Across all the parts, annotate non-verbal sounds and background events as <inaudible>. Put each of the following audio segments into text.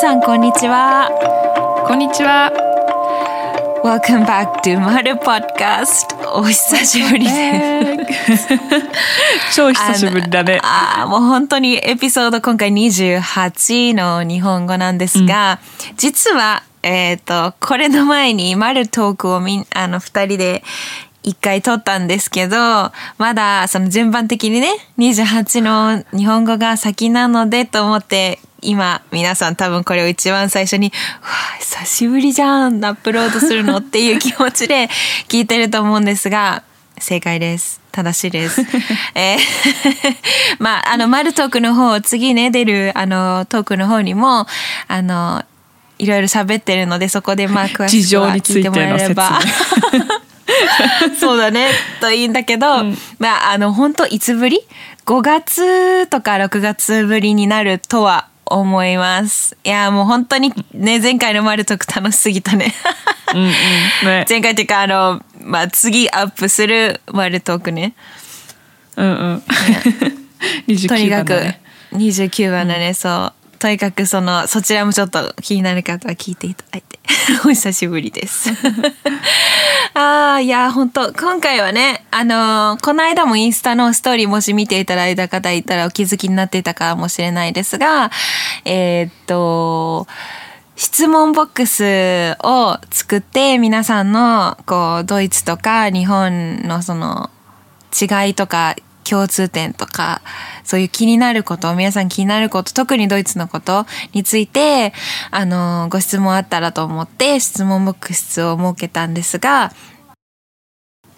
さんこんにちは。こんにちは。Welcome back to マル Podcast. お久しぶりです。<laughs> 超久しぶりだね。ああもう本当にエピソード今回28の日本語なんですが、うん、実はえっ、ー、とこれの前にマルトークをみあの2人で一回撮ったんですけど、まだその順番的にね、28の日本語が先なのでと思って今皆さん多分これを一番最初に「わ久しぶりじゃんアップロードするの?」っていう気持ちで <laughs> 聞いてると思うんですが正解です正しいです。<laughs> えー <laughs> まああのマルトークの方次ね出るあのトークの方にもあのいろいろ喋ってるのでそこでまあ詳しくは聞いてもらえれば。そうだねといいんだけど、うん、まああの本当いつぶり？5月とか6月ぶりになるとは思います。いやもう本当にね前回のマルトク楽しすぎたねうん、ね。<laughs> 前回っていうかあのまあ次アップするマルトークね。うんうん。<laughs> とにかく29番だね、うん、そう。とにかくそのそちらもちょっと気になる方は聞いていただいて <laughs> お久しぶりです。<laughs> ああいや本当今回はねあのー、この間もインスタのストーリーもし見ていただいた方いたらお気づきになっていたかもしれないですがえー、っと質問ボックスを作って皆さんのこうドイツとか日本のその違いとか共通点とか、そういう気になること、皆さん気になること、特にドイツのことについて、あの、ご質問あったらと思って質問ボックスを設けたんですが、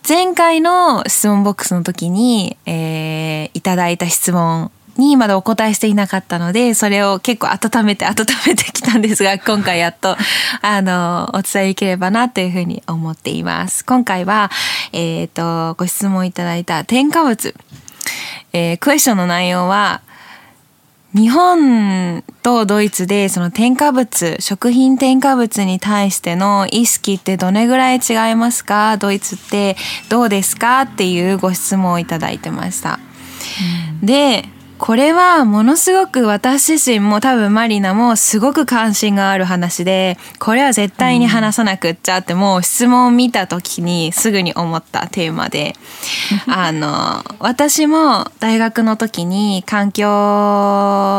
前回の質問ボックスの時に、えー、いただいた質問にまだお答えしていなかったので、それを結構温めて温めてきたんですが、<laughs> 今回やっと、あの、お伝えできればなというふうに思っています。今回は、えっ、ー、と、ご質問いただいた添加物。えー、クエスチョンの内容は、日本とドイツでその添加物、食品添加物に対しての意識ってどれぐらい違いますか？ドイツってどうですか？っていうご質問をいただいてました。うん、で、これはものすごく私自身も多分マリナもすごく関心がある話でこれは絶対に話さなくっちゃってもう質問を見た時にすぐに思ったテーマで <laughs> あの私も大学の時に環境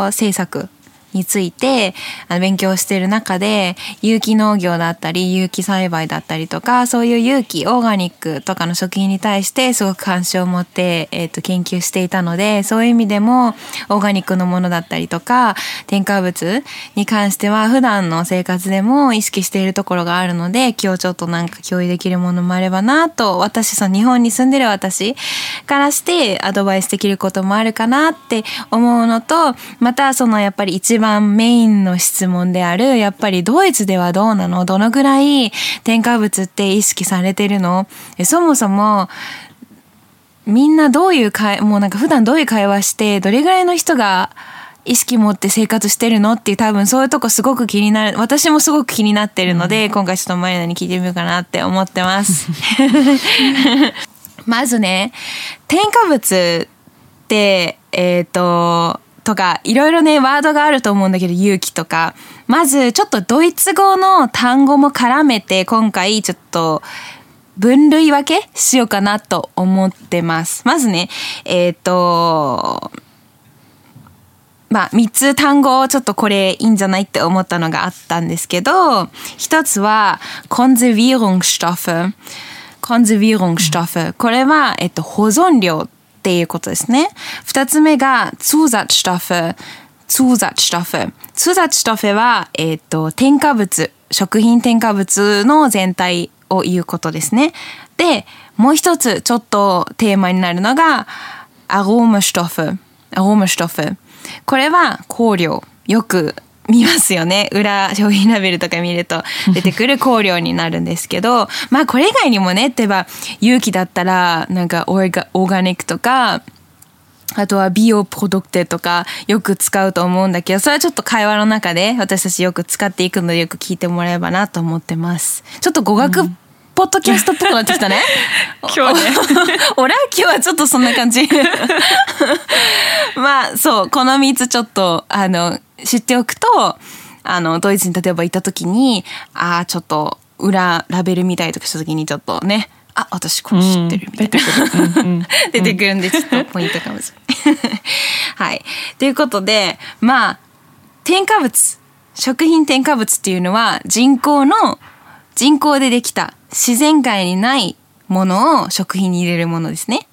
政策について勉強している中で有機農業だったり有機栽培だったりとかそういう有機オーガニックとかの食品に対してすごく関心を持って、えー、と研究していたのでそういう意味でもオーガニックのものだったりとか添加物に関しては普段の生活でも意識しているところがあるので今日ちょっとなんか共有できるものもあればなと私その日本に住んでる私からしてアドバイスできることもあるかなって思うのとまたそのやっぱり一番メインの質問であるやっぱりドイツではどうなの？どのぐらい添加物って意識されてるの？そもそもみんなどういう会もうなんか普段どういう会話してどれぐらいの人が意識持って生活してるの？っていう多分そういうとこすごく気になる私もすごく気になってるので、うん、今回ちょっとマリナに聞いてみようかなって思ってます。<laughs> <laughs> まずね添加物ってえっ、ー、ととかいろいろねワードがあると思うんだけど勇気とか。まずちょっとドイツ語の単語も絡めて今回ちょっと分類分けしようかなと思ってます。まずねえっ、ー、とまあ、3つ単語をちょっとこれいいんじゃないって思ったのがあったんですけど1つはコン n ビ e r u n g s t o f f コン n ビ e r u n g s t o f f これは、えっと、保存料。っていうことですね。二つ目が Zusatzstoffe。Zusatzstoffe。Zusatzstoffe は、えっ、ー、と、添加物、食品添加物の全体を言うことですね。で、もう一つちょっとテーマになるのが、アローマストフ。アローマストフ。これは香料。よく見ますよね。裏商品ラベルとか見ると。出てくる香料になるんですけどまあこれ以外にもね例えば勇気だったらなんかオーガオーガニックとかあとは美容プロドクテとかよく使うと思うんだけど、それはちょっと会話の中で私たちよく使っていくのでよく聞いてもらえればなと思ってます。ちょっと語学ポッドキャストっぽくなってきたね。<laughs> 今日ね。<laughs> 俺は今日はちょっとそんな感じ。まあそう、この3つちょっとあの知っておくとあのドイツに例えば行った時にああちょっと裏ラベル見たりとかした時にちょっとねあ私これ知ってるみたいな、出てくるんでちょっとポイントかもしれない。<laughs> はい。ということでまあ添加物食品添加物っていうのは人工の人工でできた自然界にないものを食品に入れるものですね。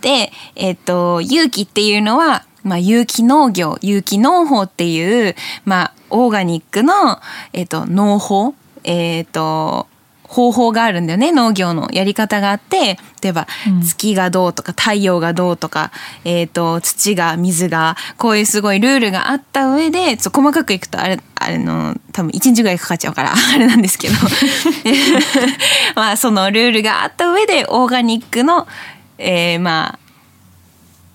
で、えっ、と、有機っていうのは、まあ、有機農業、有機農法っていう、まあ、オーガニックの、えっ、と、農法、えっ、と、方法があるんだよね農業のやり方があって例えば月がどうとか太陽がどうとか、えーと、土が水がこういうすごいルールがあった上で細かくいくとあれあれの多分1日ぐらいかかっちゃうから <laughs> あれなんですけど。<laughs> まあそのルールがあった上でオーガニックの、えー、まあ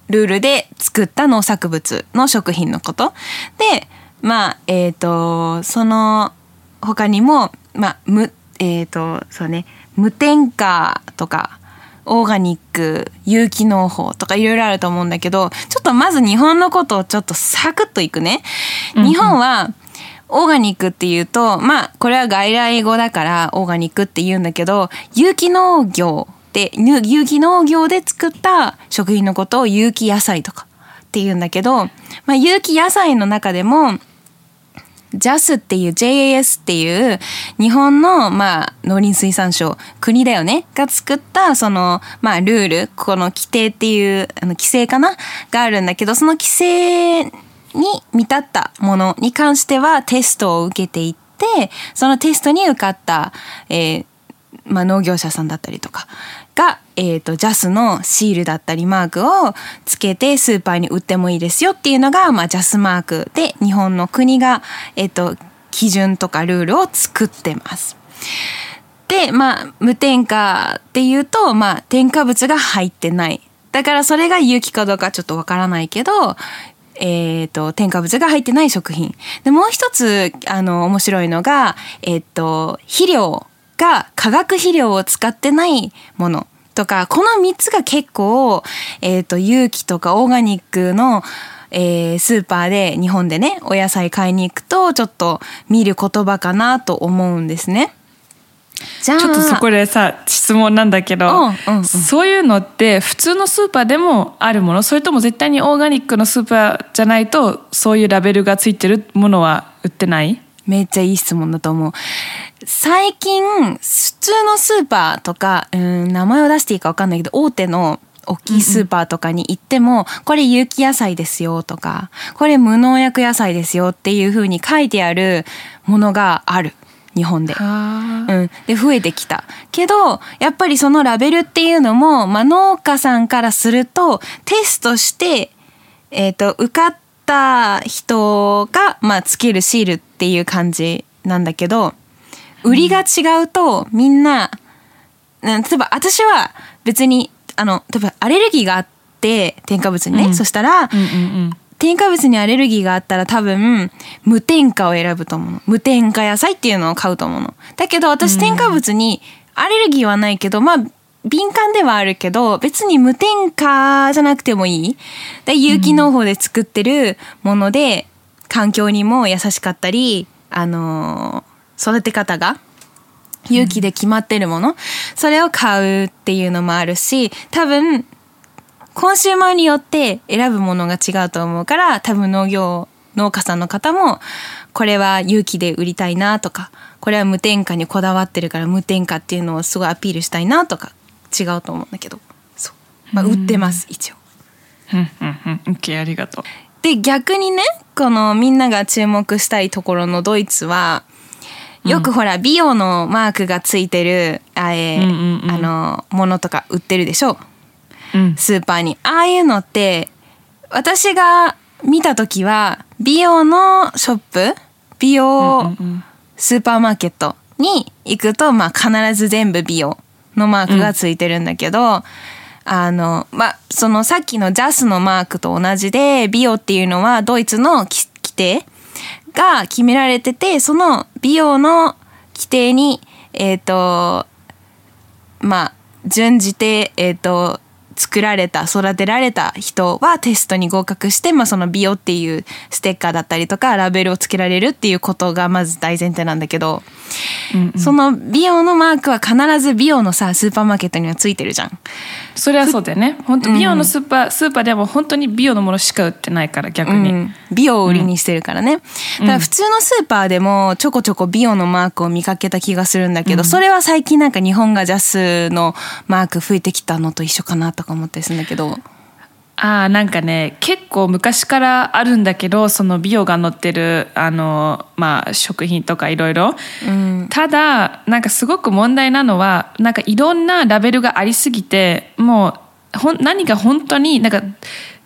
ルールで作った農作物の食品のこと。でまあえっ、ー、とその他にもまあむえっ、ー、とそうね無添加とかオーガニック有機農法とかいろいろあると思うんだけどちょっとまず日本のことをちょっとサクッといくね。日本はオーガニックっていうとまあこれは外来語だからオーガニックって言うんだけど有機農業で有機農業で作った食品のことを有機野菜とかって言うんだけど、まあ、有機野菜の中でも JAS っていう JAS っていう日本のまあ農林水産省国だよねが作ったそのまあルールこの規定っていうあの規制かながあるんだけどその規制に見立ったものに関してはテストを受けていってそのテストに受かった、えーまあ、農業者さんだったりとかが、えーと、ジャスのシールだったりマークをつけてスーパーに売ってもいいですよっていうのが、まあ、ジャスマークで日本の国が、えーと、基準とかルールを作ってます。でまあ無添加っていうと、まあ、添加物が入ってない。だからそれが有機かどうかちょっとわからないけどえーと、添加物が入ってない食品。でもう一つあの面白いのが、えーと肥料。が化学肥料を使ってないものとかこの3つが結構、えーと、有機とかオーガニックの、えー、スーパーで日本でねお野菜買いに行くとちょっと見る言葉かなと思うんですね。じゃあちょっとそこでさ質問なんだけど、うんうんうん、そういうのって普通のスーパーでもあるもの？それとも絶対にオーガニックのスーパーじゃないとそういうラベルがついてるものは売ってない？めっちゃいい質問だと思う。最近、普通のスーパーとか、うん、名前を出していいか分かんないけど、大手の大きいスーパーとかに行っても、うんうん、これ有機野菜ですよとか、これ無農薬野菜ですよっていうふうに書いてあるものがある。日本で。うん。で、増えてきた。けど、やっぱりそのラベルっていうのも、まあ、農家さんからすると、テストして、えっ、ー、と、受かった人が、まあ、つけるシールっていう感じなんだけど、売りが違うとみんな、例えば私は別にあの例えばアレルギーがあって添加物にね、うん、そしたら、うんうんうん。添加物にアレルギーがあったら多分無添加を選ぶと思うの。無添加野菜っていうのを買うと思うの。だけど私添加物にアレルギーはないけどまあ敏感ではあるけど別に無添加じゃなくてもいい。で有機農法で作ってるもので環境にも優しかったりあのー育て方が勇気で決まってるもの、うん、それを買うっていうのもあるし多分コンシューマーによって選ぶものが違うと思うから多分農業農家さんの方もこれは勇気で売りたいなとかこれは無添加にこだわってるから無添加っていうのをすごいアピールしたいなとか違うと思うんだけど。そう、まあ、売ってます、一応。うんうんうん。OK ありがとう。で逆にねこのみんなが注目したいところのドイツはよくほら美容のマークがついてるあ,、えあのものとか売ってるでしょ、うん、スーパーに。ああいうのって私が見た時は美容のショップ美容スーパーマーケットに行くと、まあ、必ず全部美容のマークがついてるんだけど、あのまあそのさっきのジャスのマークと同じでビオっていうのはドイツの規定が決められててそのビオの規定にえっ、ー、とまあ準じてえっ、ー、と作られた育てられた人はテストに合格して、まあ、その美容っていうステッカーだったりとかラベルをつけられるっていうことがまず大前提なんだけど、うんうん、その美容のマークは必ず美容のさスーパーマーケットにはついてるじゃん。それはそうだよね。本当美容のスーパー、うん、スーパーでも本当に美容のものしか売ってないから逆に、うん、美容を売りにしてるからね、うん、だから普通のスーパーでもちょこちょこ美容のマークを見かけた気がするんだけど、それは最近なんか日本がジャスのマーク吹いてきたのと一緒かなとか思ったりするんだけど。あなんかね結構昔からあるんだけどその美容が載ってるあの、まあ、食品とかいろいろただなんかすごく問題なのはなんかいろんなラベルがありすぎてもうほ何が本当になんか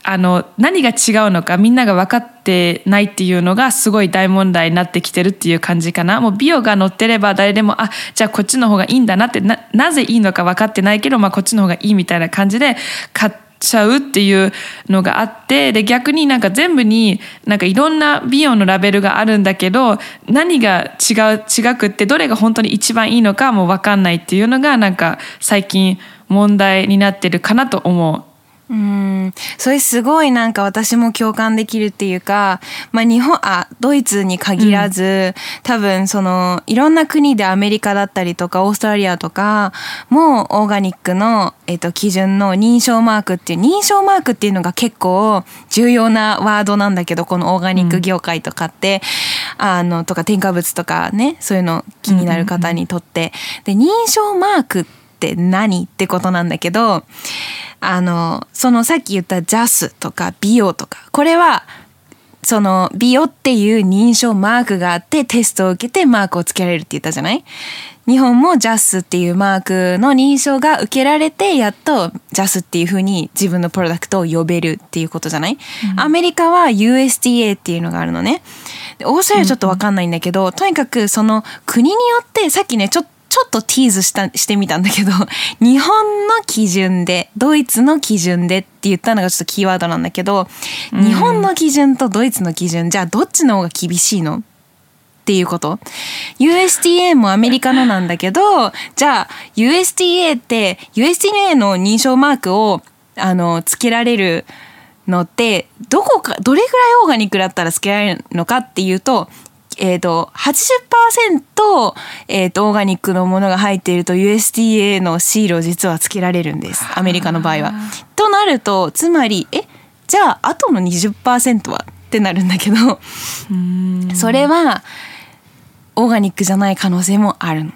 あの何が違うのかみんなが分かってないっていうのがすごい大問題になってきてるっていう感じかなもう美容が載ってれば誰でもあじゃあこっちの方がいいんだなってななぜいいのか分かってないけど、まあ、こっちの方がいいみたいな感じで買っちゃうっていうのがあってで逆になんか全部になんかいろんな美容のラベルがあるんだけど何が違う違くってどれが本当に一番いいのかもう分かんないっていうのがなんか最近問題になってるかなと思う。うんそれすごいなんか私も共感できるっていうか、まあ、日本あドイツに限らず、うん、多分そのいろんな国でアメリカだったりとかオーストラリアとかもオーガニックの、えっと、基準の認証マークっていう認証マークっていうのが結構重要なワードなんだけどこのオーガニック業界とかって、うん、あのとか添加物とかねそういうの気になる方にとって。で認証マークって何ってことなんだけどあの、そのさっき言ったジャスとか美容とか、これは、その美容っていう認証マークがあってテストを受けてマークをつけられるって言ったじゃない？日本もジャスっていうマークの認証が受けられてやっとジャスっていうふうに自分のプロダクトを呼べるっていうことじゃない、うん、アメリカは USDA っていうのがあるのね。オーストラリアちょっとわかんないんだけど、うん、とにかくその国によってさっきねちょっとちょっとティーズしたしてみたんだけど <laughs> 日本の基準でドイツの基準でって言ったのがちょっとキーワードなんだけど、うん、日本の基準とドイツの基準じゃあどっちの方が厳しいの？っていうこと。USDA もアメリカのなんだけどじゃあ USDA って USDA の認証マークをあのつけられるのってどこかどれぐらいオーガニックだったらつけられるのかっていうとえっ、ー、と、80%、えっ、ー、と、オーガニックのものが入っていると USDA のシールを実はつけられるんです。アメリカの場合は。となると、つまり、え、じゃあ、あとの20%はってなるんだけど、それは、オーガニックじゃない可能性もあるの。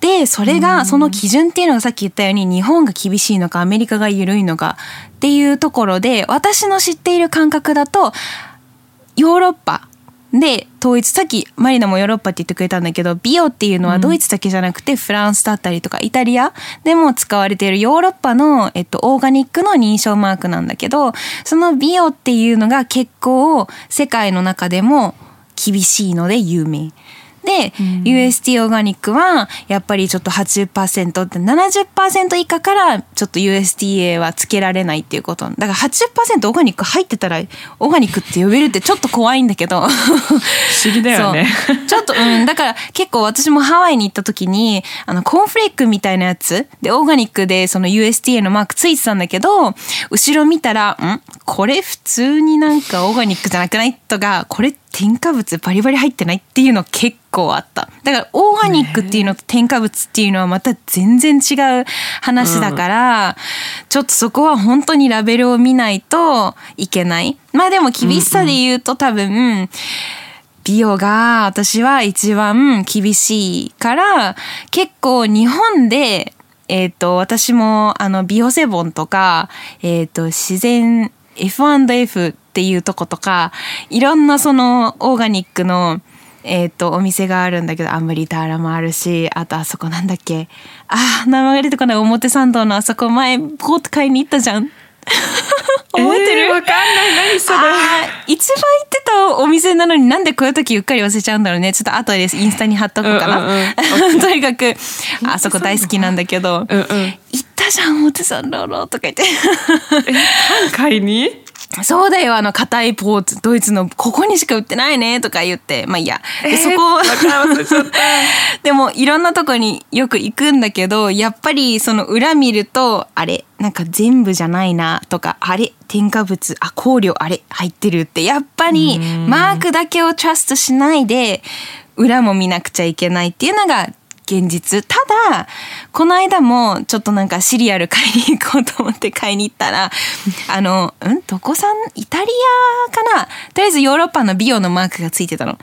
でそれがその基準っていうのがさっき言ったように日本が厳しいのかアメリカが緩いのかっていうところで私の知っている感覚だとヨーロッパで統一さっきマリナもヨーロッパって言ってくれたんだけどビオっていうのはドイツだけじゃなくてフランスだったりとかイタリアでも使われているヨーロッパの、えっと、オーガニックの認証マークなんだけどそのビオっていうのが結構世界の中でも厳しいので有名。で、うん、UST オーガニックはやっぱりちょっと80%って70%以下からちょっと USDA はつけられないっていうこと。だから80%オーガニック入ってたらオーガニックって呼べるってちょっと怖いんだけど。不思議だよね。ちょっとうん。だから結構私もハワイに行った時にあのコーンフレークみたいなやつでオーガニックでその USDA のマークついてたんだけど後ろ見たらん？これ普通になんかオーガニックじゃなくない？とかこれ添加物バリバリ入ってないっていうの結構あった。だからオーガニックっていうのと添加物っていうのはまた全然違う話だから、うん、ちょっとそこは本当にラベルを見ないといけない。まあでも厳しさで言うと多分、美容が私は一番厳しいから結構日本でえ、ー、と私もあのビオセボンとかえっ、ー、と自然 F&F っていうとことかいろんなそのオーガニックのえーと、お店があるんだけどアムリターラもあるしあとあそこなんだっけ？あ名前が出てこない。表参道のあそこ前ボート買いに行ったじゃん。覚えてる、えー、わかんない。何それ？一番行ってたお店なのになんでこういう時うっかり忘れちゃうんだろうね。ちょっと後でインスタに貼っとこうかな、うんうんうん、<laughs> とにかくあそこ大好きなんだけど、うんうん、行ったじゃん表参道のとか言って。え <laughs> 買いに？そうだよ、あの、硬いポーツ、ドイツの、ここにしか売ってないね、とか言って、まあいいや。で、そこ、<laughs> でも、いろんなとこによく行くんだけど、やっぱり、その裏見ると、あれ、なんか全部じゃないな、とか、あれ、添加物、あ、香料、あれ、入ってるって、やっぱり、マークだけをトラストしないで、裏も見なくちゃいけないっていうのが現実。ただこの間もちょっとなんかシリアル買いに行こうと思って買いに行ったら <laughs> あのん？どこさん？イタリアかな？とりあえずヨーロッパの美容のマークがついてたの。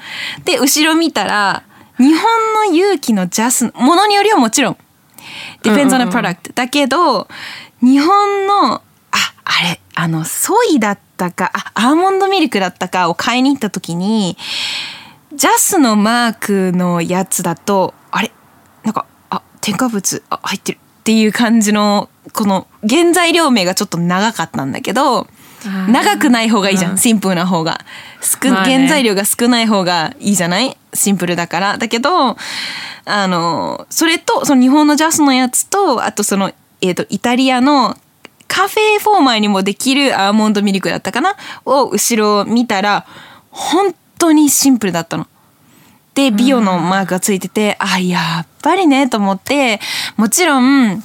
で後ろ見たら日本の勇気のジャスものによりはもちろん depends on the product、だけど日本のああれあのソイだったかあアーモンドミルクだったかを買いに行った時にジャスのマークのやつだとあれ？なんかあ添加物あ入ってる。っていう感じのこの原材料名がちょっと長かったんだけど長くない方がいいじゃん、シンプルな方が、まあね、原材料が少ない方がいいじゃない？シンプルだから。だけどあのそれとその日本のジャスのやつとあとその、えーと、イタリアのカフェフォーマーにもできるアーモンドミルクだったかな？を後ろ見たら本当にシンプルだったの。で美容のマークがついてて、うん、あやっぱりねと思ってもちろん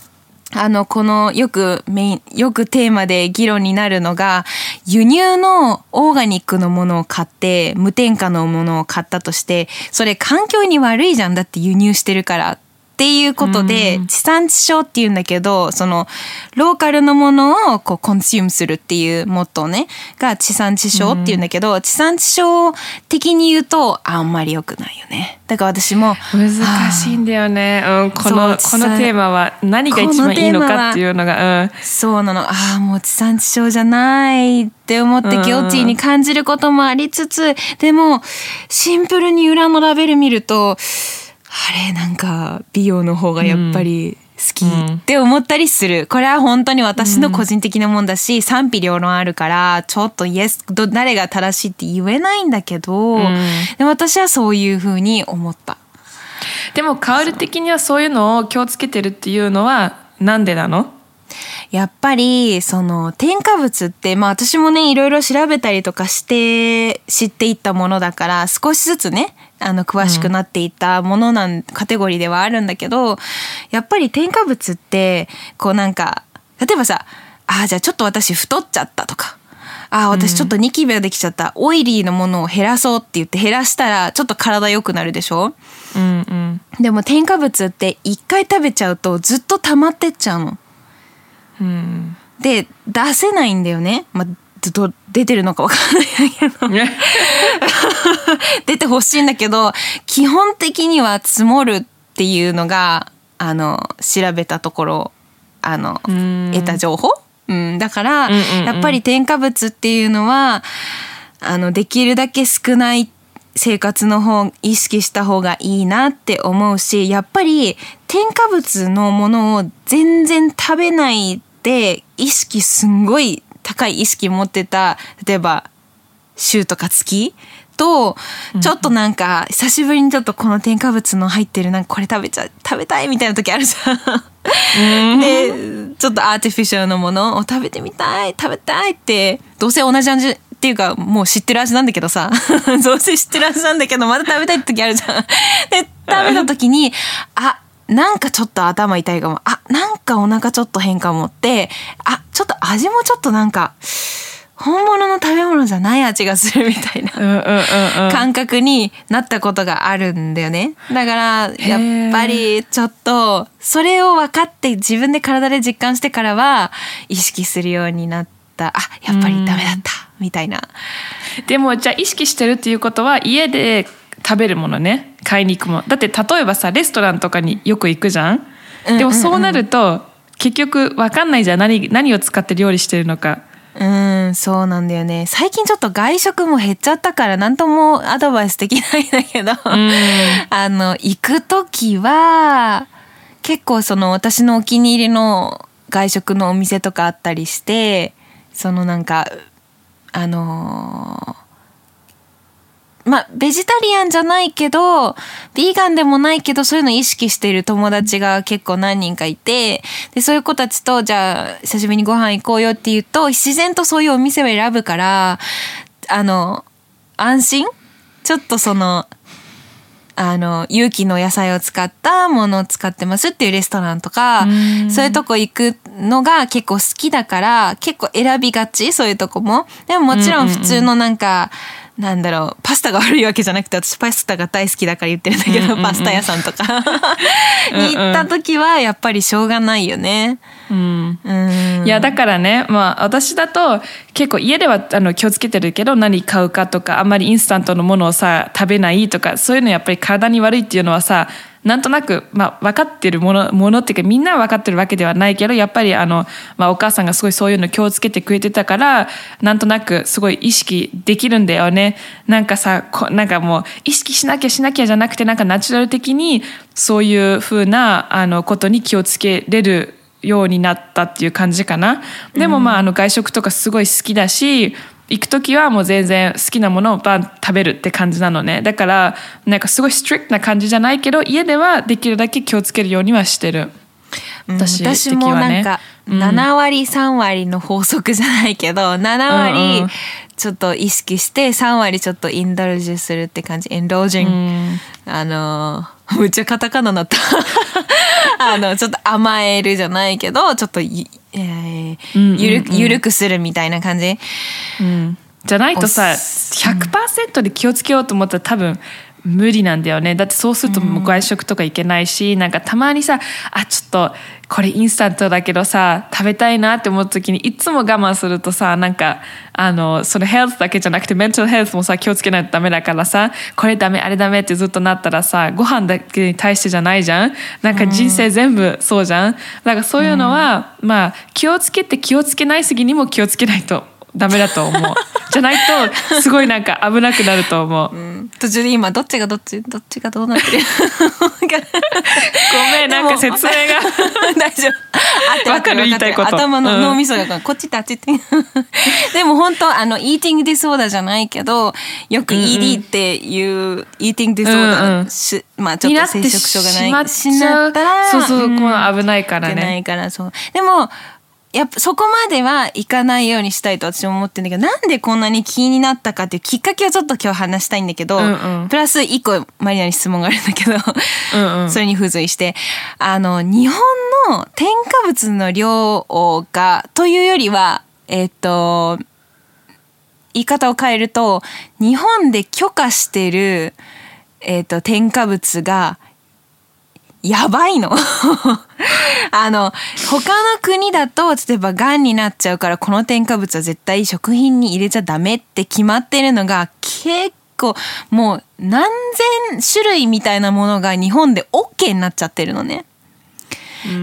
あの、このよくメイン、よくテーマで議論になるのが、輸入のオーガニックのものを買って、無添加のものを買ったとして、それ環境に悪いじゃんだって輸入してるからっていうことで、地産地消っていうんだけどそのローカルのものをこうコンシュームするっていうモットーねが地産地消っていうんだけど、地産地消的に言うとあんまり良くないよね。だから私も難しいんだよね、うん、このこのテーマは何が一番いいのかっていうのが、うん、そうなの。ああもう地産地消じゃないって思ってギョティに感じることもありつつ、でもシンプルに裏のラベル見るとあれなんか美容の方がやっぱり好きって思ったりする、これは本当に私の個人的なもんだし、賛否両論あるからちょっとイエス誰が正しいって言えないんだけど、でも私はそういうふうに思った。でもカール的にはそういうのを気をつけてるっていうのはなんでなの？やっぱりその添加物ってまあ私もねいろいろ調べたりとかして知っていったものだから少しずつねあの詳しくなっていったものなん、カテゴリーではあるんだけどやっぱり添加物ってこうなんか例えばさあじゃあちょっと私太っちゃったとかあ私ちょっとニキビができちゃった、うん、オイリーのものを減らそうって言って減らしたらちょっと体良くなるでしょ、うんうん、でも添加物って一回食べちゃうとずっと溜まってっちゃうの。うん、で出せないんだよね、まあ、ずっと出てるのか分かんないけど。<laughs> 出てほしいんだけど基本的には積もるっていうのがあの調べたところあの得た情報、うん、だから、うんうんうん、やっぱり添加物っていうのはあのできるだけ少ない生活の方意識した方がいいなって思うしやっぱり添加物のものを全然食べないで意識すんごい高い意識持ってた例えば週とか月とちょっとなんか久しぶりにちょっとこの添加物の入ってるなんかこれ食べちゃ食べたいみたいな時あるじゃん。でちょっとアーティフィシャルのものを食べてみたい食べたいってどうせ同じ味っていうかもう知ってる味なんだけどさ。<laughs> どうせ知ってる味なんだけどまた食べたい時あるじゃん。で食べた時にあなんかちょっと頭痛いかも。あなんかお腹ちょっと変かもってあちょっと味もちょっとなんか本物の食べ物じゃない味がするみたいな感覚になったことがあるんだよね。だからやっぱりちょっとそれを分かって自分で体で実感してからは意識するようになった。あやっぱりダメだった。みたいな。でもじゃあ意識してるっていうことは家で食べるものね。買いに行くもの。だって例えばさレストランとかによく行くじゃん,、でもそうなると結局分かんないじゃん。何何を使って料理してるのか。うんそうなんだよね。最近ちょっと外食も減っちゃったから何ともアドバイスできないんだけど、<laughs> あの行く時は結構その私のお気に入りの外食のお店とかあったりしてそのなんかあのまあ、ベジタリアンじゃないけど、ビーガンでもないけど、そういうの意識している友達が結構何人かいて、で、そういう子たちと、じゃあ、久しぶりにご飯行こうよって言うと、自然とそういうお店を選ぶから、あの、安心？ちょっとその、あの、有機の野菜を使ったものを使ってますっていうレストランとか、そういうとこ行くのが結構好きだから、結構選びがちそういうとこも。でももちろん普通のなんか、うんうん。うんなんだろうパスタが悪いわけじゃなくて私パスタが大好きだから言ってるんだけど、うんうんうん、パスタ屋さんとか。に行った時はやっぱりしょうがないよね。うん、うん。いやだからね、まあ、私だと結構家ではあの気をつけてるけど何買うかとかあんまりインスタントのものをさ食べないとかそういうのやっぱり体に悪いっていうのはさなんとなく、まあ、分かってるものものっていうかみんな分かってるわけではないけどやっぱりあの、まあ、お母さんがすごいそういうの気をつけてくれてたからなんとなくすごい意識できるんだよねなんかさこなんかもう意識しなきゃしなきゃじゃなくてなんかナチュラル的にそういうふうなあのことに気をつけれるようになったっていう感じかな。でもまああの外食とかすごい好きだし行く時はもう全然好きなものをバン食べるって感じなのね。だからなんかすごいストリクトな感じじゃないけど家ではできるだけ気をつけるようにはしてる。私,、私もなんか7割3割の法則じゃないけど7割ちょっと意識して3割ちょっとインドルジュするって感じ。インドージン、あのむっちゃカタカナなった。<laughs> あのちょっと甘えるじゃないけどちょっとえー、ゆるゆるくするみたいな感じ、うん、じゃないとさ100%で気をつけようと思ったら多分無理なんだよね。だってそうすると外食とか行けないし、うん、なんかたまにさあちょっとこれインスタントだけどさ食べたいなって思った時にいつも我慢するとさなんかあのそのヘルスだけじゃなくてメンタルヘルスもさ気をつけないとダメだからさこれダメあれダメってずっとなったらさご飯だけに対してじゃないじゃん。なんか人生全部そうじゃん、だからそういうのは、うん、まあ気をつけて気をつけないすぎにも気をつけないとダメだと思う。じゃないとすごいなんか危なくなると思う、うん、途中で今どっちがどっち？どっちがどうなってる？ごめんなんか説明が。<laughs> 大丈夫。わかる？言いたいこと。頭の脳みそがこっちとあっちって。<laughs> でも本当あのイーティングディソーダーじゃないけどよく ED っていう、うんうん、イーティングディソーダー、うんうん、しまあちょっと生殖症がない。しなったらそうそう、うん、この危ないからね。ないからそう。でもやっぱそこまではいかないようにしたいと私も思ってんだけどなんでこんなに気になったかっていうきっかけをちょっと今日話したいんだけど、うんうん、プラス一個マリナに質問があるんだけどうん、それに付随してあの日本の添加物の量がというよりはえっ、ー、と言い方を変えると日本で許可してる、えーと添加物がやばいの <laughs> あの他の国だと例えばがんになっちゃうからこの添加物は絶対食品に入れちゃダメって決まってるのが結構もう何千種類みたいなものが日本で OK になっちゃってるのね。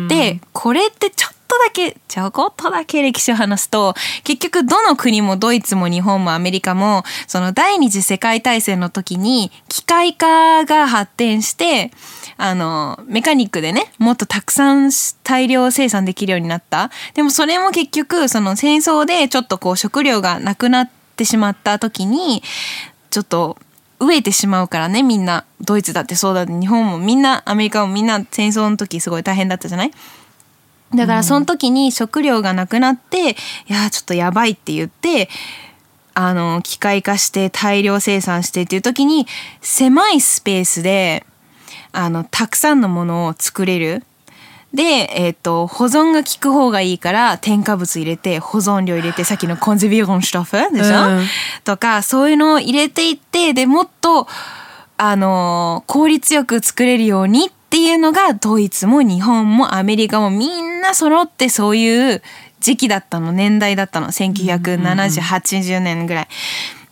でこれってちょっとだけちょこっとだけ歴史を話すと結局どの国もドイツも日本もアメリカもその第二次世界大戦の時に機械化が発展してあの、メカニックでね、もっとたくさん大量生産できるようになった。でもそれも結局、その戦争でちょっとこう食料がなくなってしまった時に、ちょっと飢えてしまうからね、みんな。ドイツだってそうだって、日本もみんな、アメリカもみんな戦争の時すごい大変だったじゃない？だからその時に食料がなくなって、いやちょっとやばいって言って、あの機械化して大量生産してっていう時に狭いスペースであのたくさんのものを作れる。で、えっ、ー、と、保存が効く方がいいから、添加物入れて、保存料入れて、さっきのコンゼビロンシュトフでしょ、うん、とか、そういうのを入れていって、で、もっと、あの、効率よく作れるようにっていうのが、ドイツも日本もアメリカもみんな揃ってそういう時期だったの、年代だったの。1970、80年ぐらい。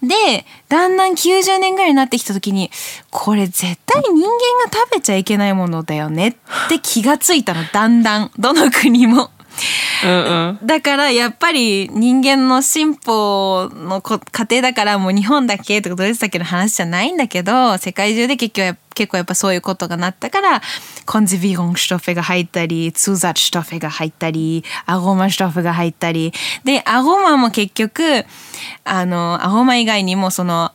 でだんだん90年ぐらいになってきた時にこれ絶対人間が食べちゃいけないものだよねって気がついたのだんだんどの国も。うんうん、だからやっぱり人間の進歩の過程だからもう日本だけとかドイツだけの話じゃないんだけど世界中で結局結構やっぱそういうことがなったから Konservierungsstoffe が入ったり Zusatzstoffe が入ったり Aromastoffe が入ったり。でアゴマも結局あのアゴマ以外にもその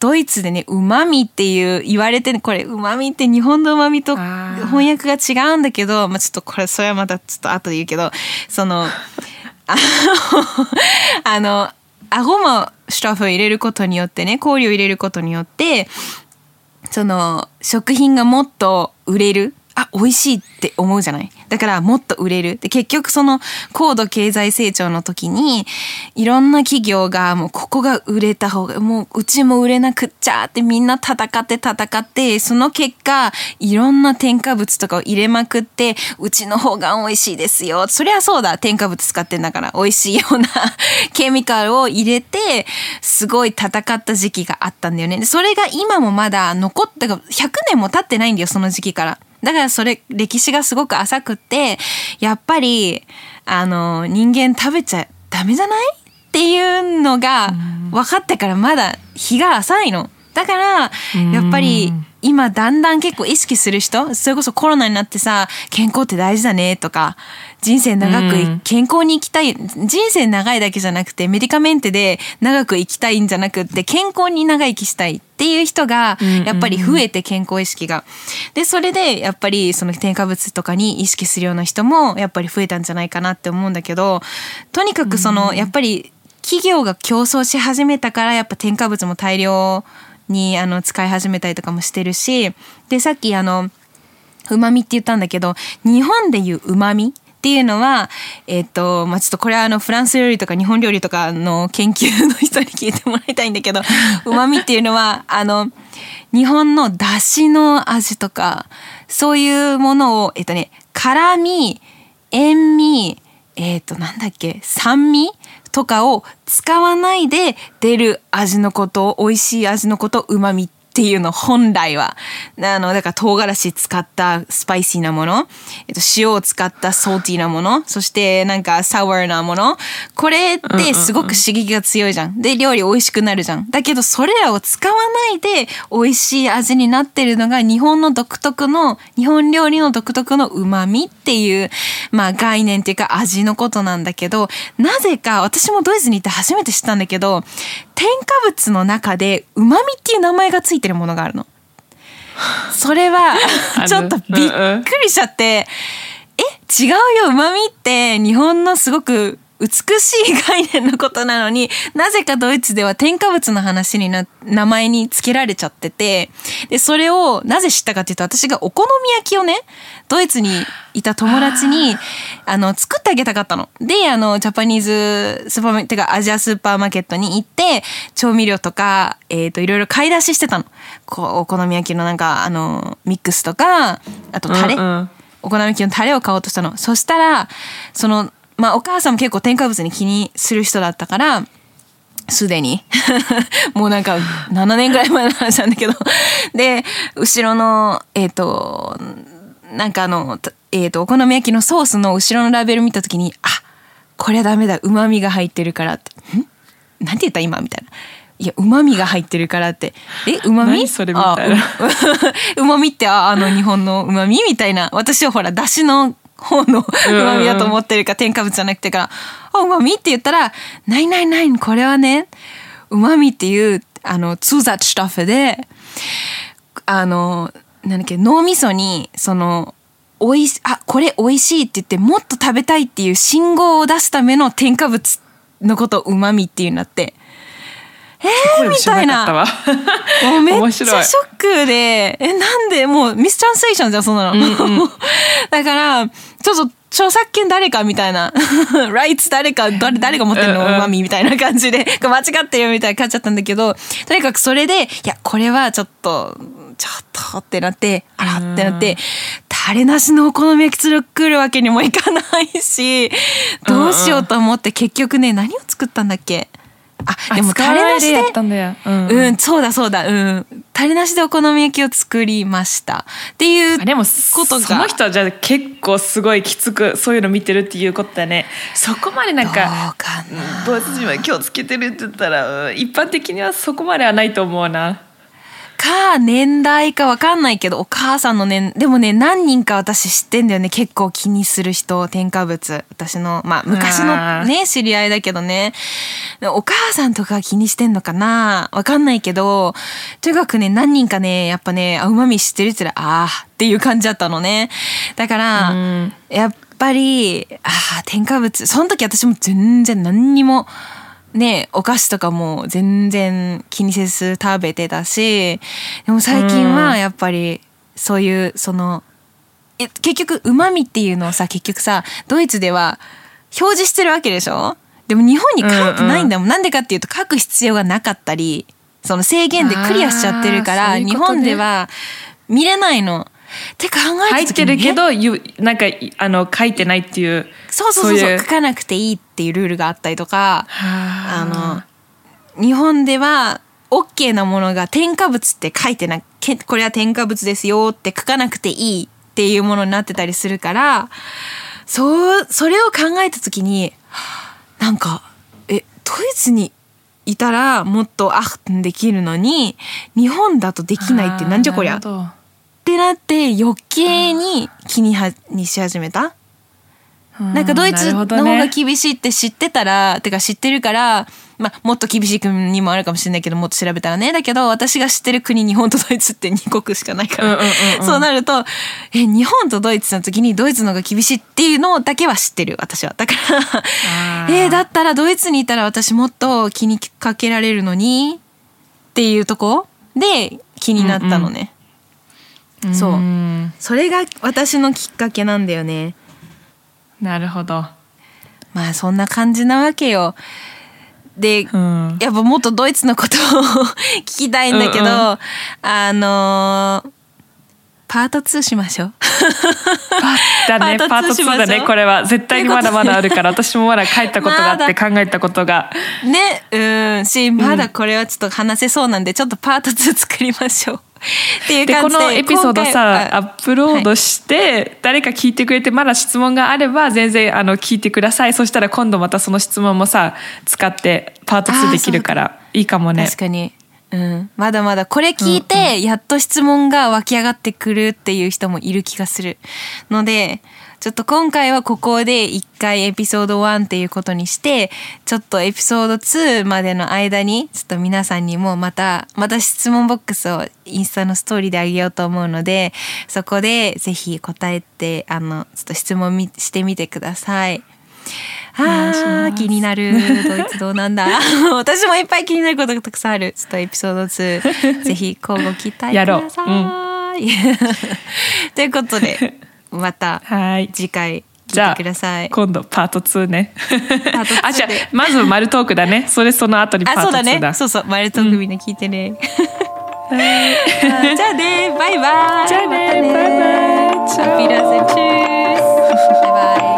ドイツでね、うまみっていう言われて、ね、これうまみって日本のうまみと翻訳が違うんだけど、まあちょっとこれ、それはまたちょっと後で言うけど、その、あの、<laughs> あの、アゴもシュトフを入れることによってね、氷を入れることによって、その食品がもっと売れるあ美味しいって思うじゃない？だからもっと売れる。で結局その高度経済成長の時にいろんな企業がもうここが売れた方がもううちも売れなくっちゃってみんな戦って戦ってその結果いろんな添加物とかを入れまくってうちの方が美味しいですよ。そりゃそうだ。添加物使ってんだから。美味しいような <laughs> ケミカルを入れてすごい戦った時期があったんだよね。でそれが今もまだ残った100年も経ってないんだよその時期から。だからそれ歴史がすごく浅くってやっぱりあの人間食べちゃダメじゃない？っていうのが分かってからまだ日が浅いの。だからやっぱり今だんだん結構意識する人それこそコロナになってさ健康って大事だねとか人生長く健康に生きたい人生長いだけじゃなくてメディカメンテで長く生きたいんじゃなくって健康に長生きしたいっていう人がやっぱり増えて健康意識が。でそれでやっぱりその添加物とかに意識するような人もやっぱり増えたんじゃないかなって思うんだけどとにかくそのやっぱり企業が競争し始めたからやっぱ添加物も大量にあの使い始めたりとかもしてるしでさっきあのうまみって言ったんだけど日本でいううまみっていうのは、えっ、と、まあ、ちょっとこれはあのフランス料理とか日本料理とかの研究の人に聞いてもらいたいんだけど、<laughs> うまみっていうのは、あの、日本の出汁の味とか、そういうものを、えっ、とね、辛み、塩味、えっ、と、なんだっけ、酸味とかを使わないで出る味のこと美味しい味のことうまみっていうの本来は。あのだから唐辛子使ったスパイシーなもの、えっと、塩を使ったソーティーなもの。そしてなんかサワーなもの。これってすごく刺激が強いじゃん。で料理美味しくなるじゃん。だけどそれらを使わないで美味しい味になってるのが日本の独特の日本料理の独特のうまみっていう、まあ、概念っていうか味のことなんだけどなぜか私もドイツに行って初めて知ったんだけど添加物の中でうまみっていう名前がついてるものがあるの。それは <laughs> ちょっとびっくりしちゃって、え違うようまみって日本のすごく美しい概念のことなのになぜかドイツでは添加物の話にな名前につけられちゃっててでそれをなぜ知ったかっていうと私がお好み焼きをねドイツにいた友達にあの作ってあげたかったの。であのジャパニーズスーパーマーケットアジアスーパーマーケットに行って調味料とか、えーと、いろいろ買い出ししてたの。こうお好み焼きのなんかあのミックスとかあとタレ、うんうん、お好み焼きのタレを買おうとしたの。そしたらそのまあお母さんも結構添加物に気にする人だったからすでに <laughs> もうなんか7年ぐらい前の話なんだけどで後ろのえっ、ー、となんかあの、えっ、ー、とお好み焼きのソースの後ろのラベル見た時にあこれはダメだうまみが入ってるからってん？なんて言った今？みたいな。いや、うまみが入ってるからって。え、うまみそれみたいな。う <laughs> まみって、あ、あの日本のうまみみたいな。私はほら、だしの方のうまみだと思ってるか添加物じゃなくてから「あうまみ?」って言ったら「ないないないこれはねうまみっていうあの通雑スタッフであのなんだっけ脳みそにそのおいしあこれ美味しいって言ってもっと食べたいっていう信号を出すための添加物のことをうまみっていうんだって。えー、みたいな。もうめっちゃショックで、え、なんでもうミストランスレーションじゃん、そんなの。うんうん、<laughs> だから、ちょっと著作権誰かみたいな、<laughs> ライツ誰か、誰誰が持ってるの、マミみたいな感じで、間違ってるみたいな感じだったんだけど、とにかくそれで、いや、これはちょっと、ちょっとってなって、あらってなって、タレなしのお好み焼き作るわけにもいかないし、どうしようと思って結局ね、何を作ったんだっけ？あでもタレなしで。うん、うん、そうだそうだ。うん。タレなしでお好み焼きを作りました。っていうでもことが。その人はじゃあ結構すごいきつくそういうの見てるっていうことだね。そこまでなんかドイツ人は気をつけてるって言ったら、一般的にはそこまではないと思うなか年代かわかんないけどお母さんの年でもね何人か私知ってんだよね。結構気にする人添加物。私のまあ昔のね知り合いだけどね。お母さんとか気にしてんのかな？わかんないけどとにかくね何人かねやっぱねうまみ知ってるって言ったらああっていう感じだったのね。だからやっぱりああ添加物。その時私も全然何にもねお菓子とかも全然気にせず食べてたしでも最近はやっぱりそういうその結局うまみっていうのをさ結局さドイツでは表示してるわけでしょ？でも日本に書いてないんだもん、うんうん、なんでかっていうと書く必要がなかったりその制限でクリアしちゃってるから日本では見れないの。って考えた時に、ね、入ってるけどなんかあの書いてないっていうそうそうそう書かなくていいっていうルールがあったりとかあ。の日本では OK なものが添加物って書いてなこれは添加物ですよって書かなくていいっていうものになってたりするからそうそれを考えた時になんかえドイツにいたらもっとあできるのに日本だとできないってなんじゃこりゃ？ってなって余計に気にはにし始めた？なんかドイツの方が厳しいって知ってたら、ね、てか知ってるからまあ、もっと厳しい国もあるかもしれないけどもっと調べたらね。だけど私が知ってる国日本とドイツって2国しかないから、うんうんうん、そうなるとえ日本とドイツの時にドイツの方が厳しいっていうのだけは知ってる私は。だからえー、だったらドイツにいたら私もっと気にかけられるのにっていうとこで気になったのね。うんうん、そうそれが私のきっかけなんだよね。なるほど。まあそんな感じなわけよ。で、うん、やっぱもっとドイツのことを <laughs> 聞きたいんだけど、うんうん、あのー、パート2しましょう。だね、パート2だね、これは。絶対にまだまだあるから、私もまだ帰ったことがあって考えたことが。ね、うん、し、まだこれはちょっと話せそうなんで、ちょっとパート2作りましょう。<laughs> っていう感じでこのエピソードさアップロードして、誰か聞いてくれてまだ質問があれば全然あの聞いてください。そしたら今度またその質問もさ使ってパート2できるからいいかもね。確かにうん、まだまだこれ聞いてやっと質問が湧き上がってくるっていう人もいる気がするのでちょっと今回はここで一回エピソード1っていうことにしてちょっとエピソード2までの間にちょっと皆さんにもまたまた質問ボックスをインスタのストーリーであげようと思うのでそこでぜひ答えてあのちょっと質問してみてください。ああ気になる。ドイツどうなんだ？<laughs> 私もいっぱい気になることがたくさんある。ちょっとエピソード2 <laughs> ぜひ交互期待ください、う。<laughs> ん、ということでまた次回聞いてください。今度パート2ね。あじゃあまずマルトークだね。それその後にパート2だそうだ。ねそうそうマルトークみんな聞いてね、うん、じゃあね。バイバイ。じゃあね、ね、バイバイ。チャピラセチュー